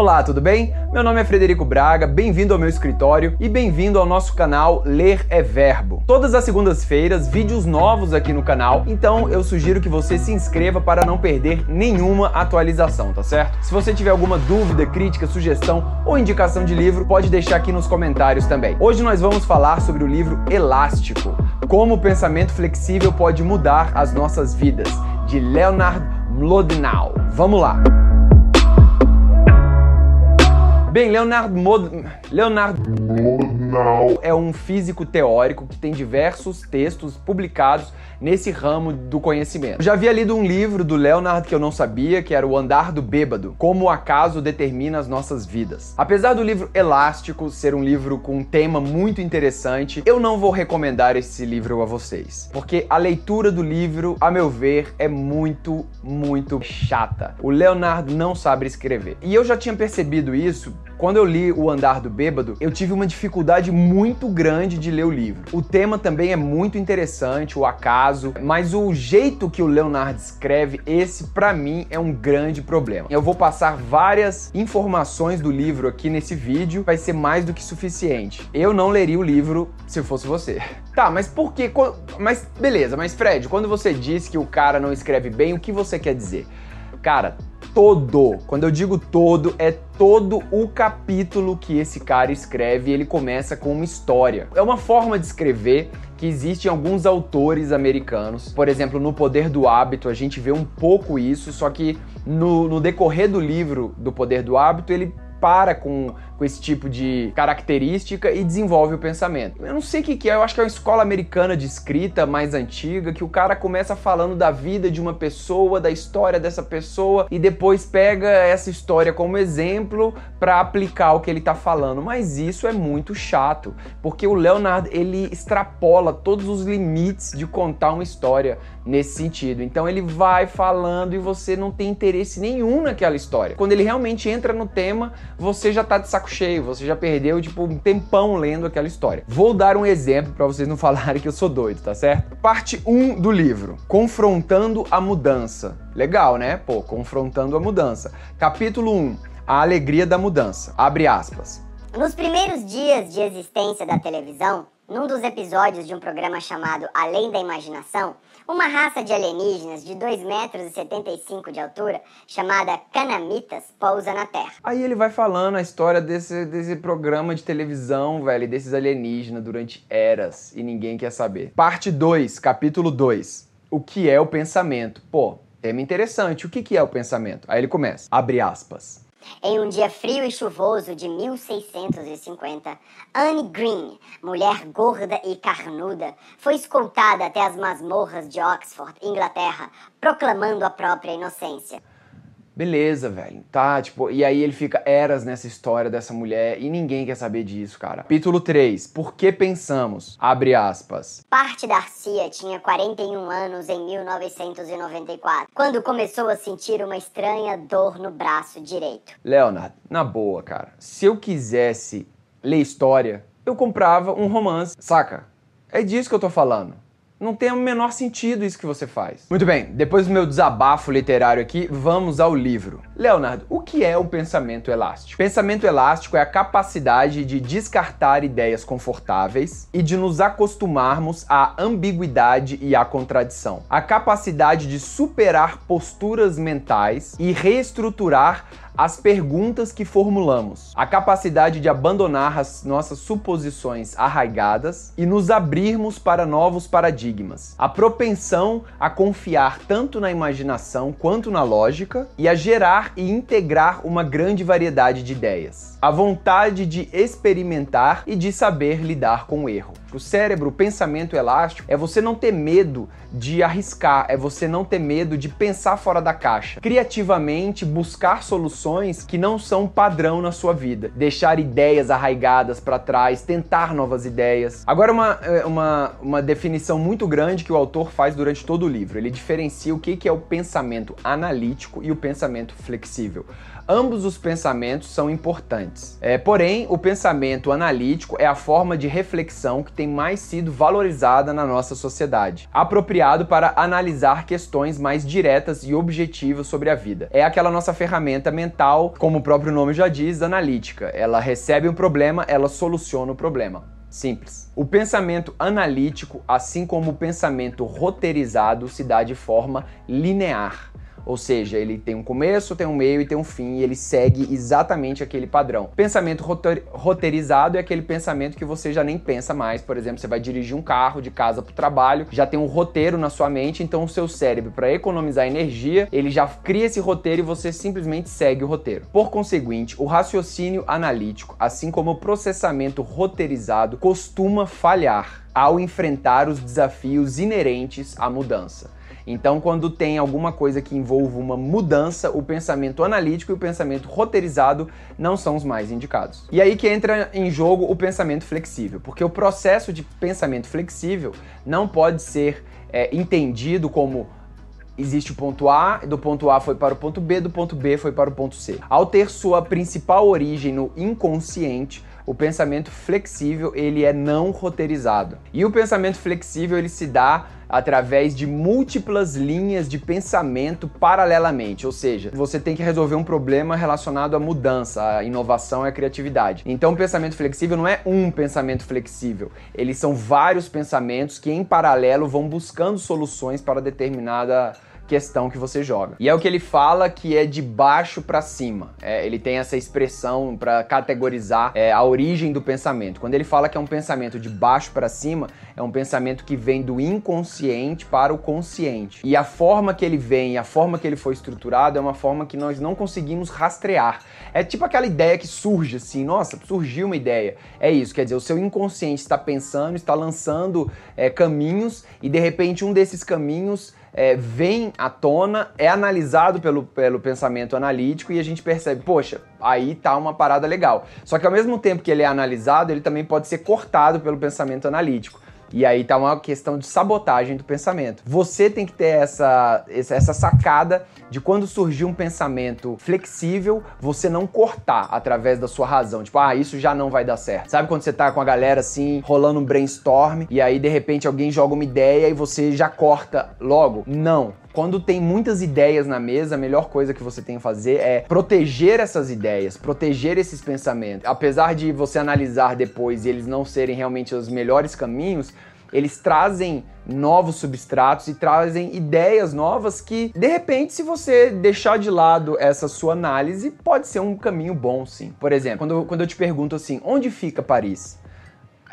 Olá, tudo bem? Meu nome é Frederico Braga, bem-vindo ao meu escritório e bem-vindo ao nosso canal Ler é Verbo. Todas as segundas-feiras, vídeos novos aqui no canal, então eu sugiro que você se inscreva para não perder nenhuma atualização, tá certo? Se você tiver alguma dúvida, crítica, sugestão ou indicação de livro, pode deixar aqui nos comentários também. Hoje nós vamos falar sobre o livro Elástico, como o pensamento flexível pode mudar as nossas vidas, de Leonard Mlodinow. Vamos lá! Bem, Leonardo Mod... Leonardo é um físico teórico que tem diversos textos publicados nesse ramo do conhecimento. Eu já havia lido um livro do Leonard que eu não sabia, que era O Andar do Bêbado, Como o Acaso Determina as Nossas Vidas. Apesar do livro Elástico ser um livro com um tema muito interessante, eu não vou recomendar esse livro a vocês, porque a leitura do livro, a meu ver, é muito, muito chata. O Leonard não sabe escrever. E eu já tinha percebido isso quando eu li O Andar do Bêbado, eu tive uma dificuldade muito grande de ler o livro. O tema também é muito interessante, o acaso, mas o jeito que o Leonardo escreve, esse para mim é um grande problema. Eu vou passar várias informações do livro aqui nesse vídeo, vai ser mais do que suficiente. Eu não leria o livro se fosse você. Tá, mas por que? Mas beleza, mas Fred, quando você diz que o cara não escreve bem, o que você quer dizer? Cara, todo. Quando eu digo todo, é todo o capítulo que esse cara escreve, ele começa com uma história. É uma forma de escrever que existe em alguns autores americanos. Por exemplo, no Poder do Hábito, a gente vê um pouco isso, só que no, no decorrer do livro do Poder do Hábito, ele para com, com esse tipo de característica e desenvolve o pensamento. Eu não sei o que, que é, eu acho que é uma escola americana de escrita mais antiga, que o cara começa falando da vida de uma pessoa, da história dessa pessoa, e depois pega essa história como exemplo para aplicar o que ele tá falando. Mas isso é muito chato, porque o Leonardo ele extrapola todos os limites de contar uma história nesse sentido. Então ele vai falando e você não tem interesse nenhum naquela história. Quando ele realmente entra no tema, você já tá de saco cheio, você já perdeu tipo um tempão lendo aquela história. Vou dar um exemplo para vocês não falarem que eu sou doido, tá certo? Parte 1 do livro: Confrontando a mudança. Legal, né? Pô, confrontando a mudança. Capítulo 1: A alegria da mudança. Abre aspas. Nos primeiros dias de existência da televisão, num dos episódios de um programa chamado Além da Imaginação, uma raça de alienígenas de 2,75 metros de altura, chamada Canamitas, pousa na Terra. Aí ele vai falando a história desse, desse programa de televisão, velho, desses alienígenas durante eras e ninguém quer saber. Parte 2, capítulo 2. O que é o pensamento? Pô, tema interessante. O que, que é o pensamento? Aí ele começa. Abre aspas. Em um dia frio e chuvoso de 1650, Anne Green, mulher gorda e carnuda, foi escoltada até as masmorras de Oxford, Inglaterra, proclamando a própria inocência. Beleza, velho. Tá, tipo, e aí ele fica eras nessa história dessa mulher e ninguém quer saber disso, cara. Capítulo 3. Por que pensamos? Abre aspas. Parte Darcia tinha 41 anos em 1994, quando começou a sentir uma estranha dor no braço direito. Leonard, na boa, cara. Se eu quisesse ler história, eu comprava um romance, saca? É disso que eu tô falando. Não tem o menor sentido isso que você faz. Muito bem, depois do meu desabafo literário aqui, vamos ao livro. Leonardo, o que é o pensamento elástico? Pensamento elástico é a capacidade de descartar ideias confortáveis e de nos acostumarmos à ambiguidade e à contradição. A capacidade de superar posturas mentais e reestruturar as perguntas que formulamos, a capacidade de abandonar as nossas suposições arraigadas e nos abrirmos para novos paradigmas, a propensão a confiar tanto na imaginação quanto na lógica e a gerar e integrar uma grande variedade de ideias, a vontade de experimentar e de saber lidar com o erro. O cérebro, o pensamento elástico é você não ter medo de arriscar, é você não ter medo de pensar fora da caixa, criativamente buscar soluções que não são padrão na sua vida, deixar ideias arraigadas para trás, tentar novas ideias. Agora, uma, é, uma, uma definição muito grande que o autor faz durante todo o livro: ele diferencia o que é o pensamento analítico e o pensamento flexível flexível. Ambos os pensamentos são importantes. É, porém, o pensamento analítico é a forma de reflexão que tem mais sido valorizada na nossa sociedade, apropriado para analisar questões mais diretas e objetivas sobre a vida. É aquela nossa ferramenta mental, como o próprio nome já diz, analítica. Ela recebe um problema, ela soluciona o problema. Simples. O pensamento analítico, assim como o pensamento roteirizado, se dá de forma linear. Ou seja, ele tem um começo, tem um meio e tem um fim, e ele segue exatamente aquele padrão. Pensamento roteirizado é aquele pensamento que você já nem pensa mais. Por exemplo, você vai dirigir um carro de casa para o trabalho, já tem um roteiro na sua mente, então o seu cérebro, para economizar energia, ele já cria esse roteiro e você simplesmente segue o roteiro. Por conseguinte, o raciocínio analítico, assim como o processamento roteirizado, costuma falhar ao enfrentar os desafios inerentes à mudança. Então, quando tem alguma coisa que envolva uma mudança, o pensamento analítico e o pensamento roteirizado não são os mais indicados. E aí que entra em jogo o pensamento flexível, porque o processo de pensamento flexível não pode ser é, entendido como existe o ponto A, do ponto A foi para o ponto B, do ponto B foi para o ponto C. Ao ter sua principal origem no inconsciente, o pensamento flexível ele é não roteirizado. E o pensamento flexível ele se dá através de múltiplas linhas de pensamento paralelamente, ou seja, você tem que resolver um problema relacionado à mudança, à inovação e à criatividade. Então, o pensamento flexível não é um pensamento flexível, eles são vários pensamentos que em paralelo vão buscando soluções para determinada questão que você joga. E é o que ele fala que é de baixo para cima. É, ele tem essa expressão para categorizar é, a origem do pensamento. Quando ele fala que é um pensamento de baixo para cima, é um pensamento que vem do inconsciente para o consciente. E a forma que ele vem, a forma que ele foi estruturado é uma forma que nós não conseguimos rastrear. É tipo aquela ideia que surge assim, nossa, surgiu uma ideia. É isso, quer dizer, o seu inconsciente está pensando, está lançando é, caminhos e de repente um desses caminhos é, vem à tona, é analisado pelo, pelo pensamento analítico e a gente percebe, poxa, aí tá uma parada legal. Só que ao mesmo tempo que ele é analisado, ele também pode ser cortado pelo pensamento analítico. E aí tá uma questão de sabotagem do pensamento. Você tem que ter essa, essa sacada de quando surgir um pensamento flexível, você não cortar através da sua razão. Tipo, ah, isso já não vai dar certo. Sabe quando você tá com a galera assim, rolando um brainstorm, e aí de repente alguém joga uma ideia e você já corta logo? Não. Quando tem muitas ideias na mesa, a melhor coisa que você tem que fazer é proteger essas ideias, proteger esses pensamentos. Apesar de você analisar depois e eles não serem realmente os melhores caminhos, eles trazem novos substratos e trazem ideias novas que, de repente, se você deixar de lado essa sua análise, pode ser um caminho bom, sim. Por exemplo, quando, quando eu te pergunto assim, onde fica Paris?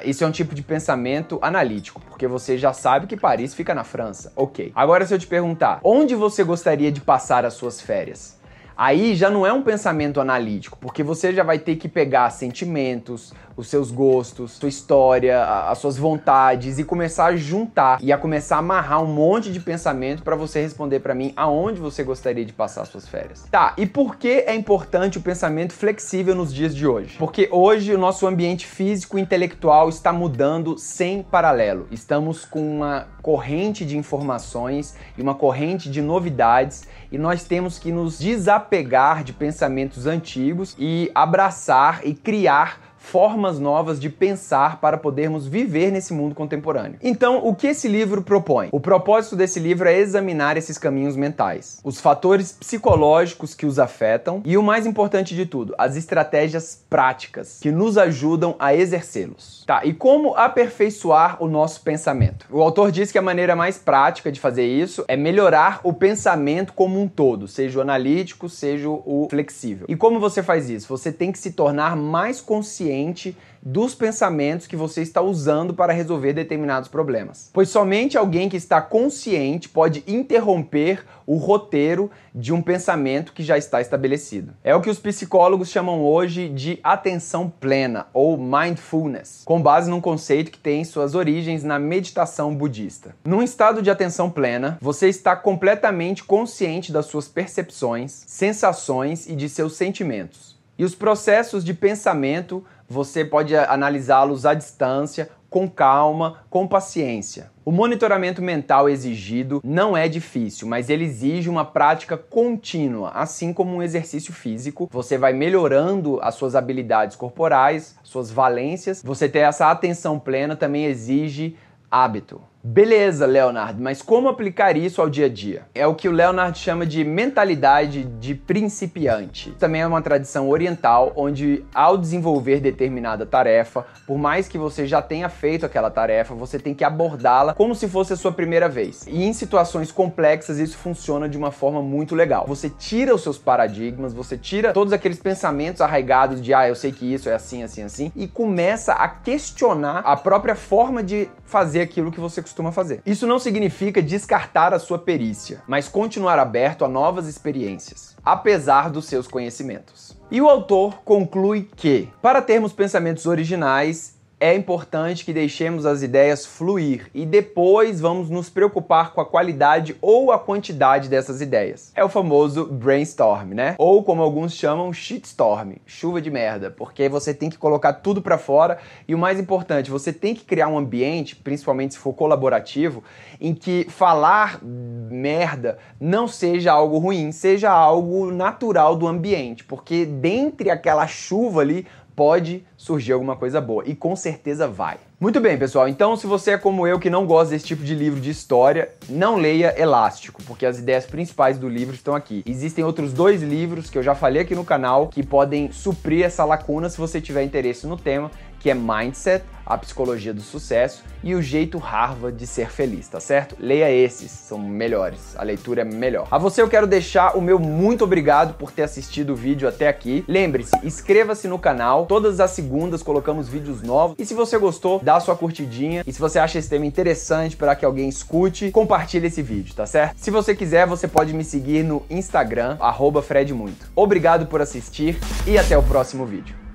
Isso é um tipo de pensamento analítico, porque você já sabe que Paris fica na França. Ok. Agora, se eu te perguntar, onde você gostaria de passar as suas férias? Aí já não é um pensamento analítico, porque você já vai ter que pegar sentimentos, os seus gostos, sua história, as suas vontades e começar a juntar e a começar a amarrar um monte de pensamento para você responder para mim aonde você gostaria de passar suas férias. Tá, e por que é importante o pensamento flexível nos dias de hoje? Porque hoje o nosso ambiente físico e intelectual está mudando sem paralelo. Estamos com uma corrente de informações e uma corrente de novidades e nós temos que nos desapegar de pensamentos antigos e abraçar e criar formas novas de pensar para podermos viver nesse mundo contemporâneo. Então, o que esse livro propõe? O propósito desse livro é examinar esses caminhos mentais, os fatores psicológicos que os afetam e o mais importante de tudo, as estratégias práticas que nos ajudam a exercê-los. Tá, e como aperfeiçoar o nosso pensamento? O autor diz que a maneira mais prática de fazer isso é melhorar o pensamento como um todo, seja o analítico, seja o flexível. E como você faz isso? Você tem que se tornar mais consciente consciente dos pensamentos que você está usando para resolver determinados problemas. Pois somente alguém que está consciente pode interromper o roteiro de um pensamento que já está estabelecido. É o que os psicólogos chamam hoje de atenção plena ou mindfulness, com base num conceito que tem suas origens na meditação budista. Num estado de atenção plena, você está completamente consciente das suas percepções, sensações e de seus sentimentos. E os processos de pensamento você pode analisá-los à distância com calma, com paciência. O monitoramento mental exigido não é difícil, mas ele exige uma prática contínua, assim como um exercício físico. Você vai melhorando as suas habilidades corporais, suas valências. Você ter essa atenção plena também exige hábito. Beleza, Leonardo, mas como aplicar isso ao dia a dia? É o que o Leonard chama de mentalidade de principiante. Também é uma tradição oriental onde, ao desenvolver determinada tarefa, por mais que você já tenha feito aquela tarefa, você tem que abordá-la como se fosse a sua primeira vez. E em situações complexas, isso funciona de uma forma muito legal. Você tira os seus paradigmas, você tira todos aqueles pensamentos arraigados de, ah, eu sei que isso é assim, assim, assim, e começa a questionar a própria forma de fazer aquilo que você costuma fazer. Isso não significa descartar a sua perícia, mas continuar aberto a novas experiências, apesar dos seus conhecimentos. E o autor conclui que, para termos pensamentos originais, é importante que deixemos as ideias fluir e depois vamos nos preocupar com a qualidade ou a quantidade dessas ideias. É o famoso brainstorm, né? Ou como alguns chamam, shitstorm, chuva de merda, porque você tem que colocar tudo para fora e o mais importante, você tem que criar um ambiente, principalmente se for colaborativo, em que falar merda não seja algo ruim, seja algo natural do ambiente, porque dentre aquela chuva ali pode surgir alguma coisa boa. E com certeza vai. Muito bem, pessoal. Então, se você é como eu que não gosta desse tipo de livro de história, não leia Elástico, porque as ideias principais do livro estão aqui. Existem outros dois livros que eu já falei aqui no canal que podem suprir essa lacuna se você tiver interesse no tema, que é Mindset a Psicologia do Sucesso e O Jeito Harvard de Ser Feliz, tá certo? Leia esses, são melhores, a leitura é melhor. A você eu quero deixar o meu muito obrigado por ter assistido o vídeo até aqui. Lembre-se, inscreva-se no canal, todas as segundas colocamos vídeos novos. E se você gostou, dá sua curtidinha. E se você acha esse tema interessante para que alguém escute, compartilhe esse vídeo, tá certo? Se você quiser, você pode me seguir no Instagram, FredMuito. Obrigado por assistir e até o próximo vídeo.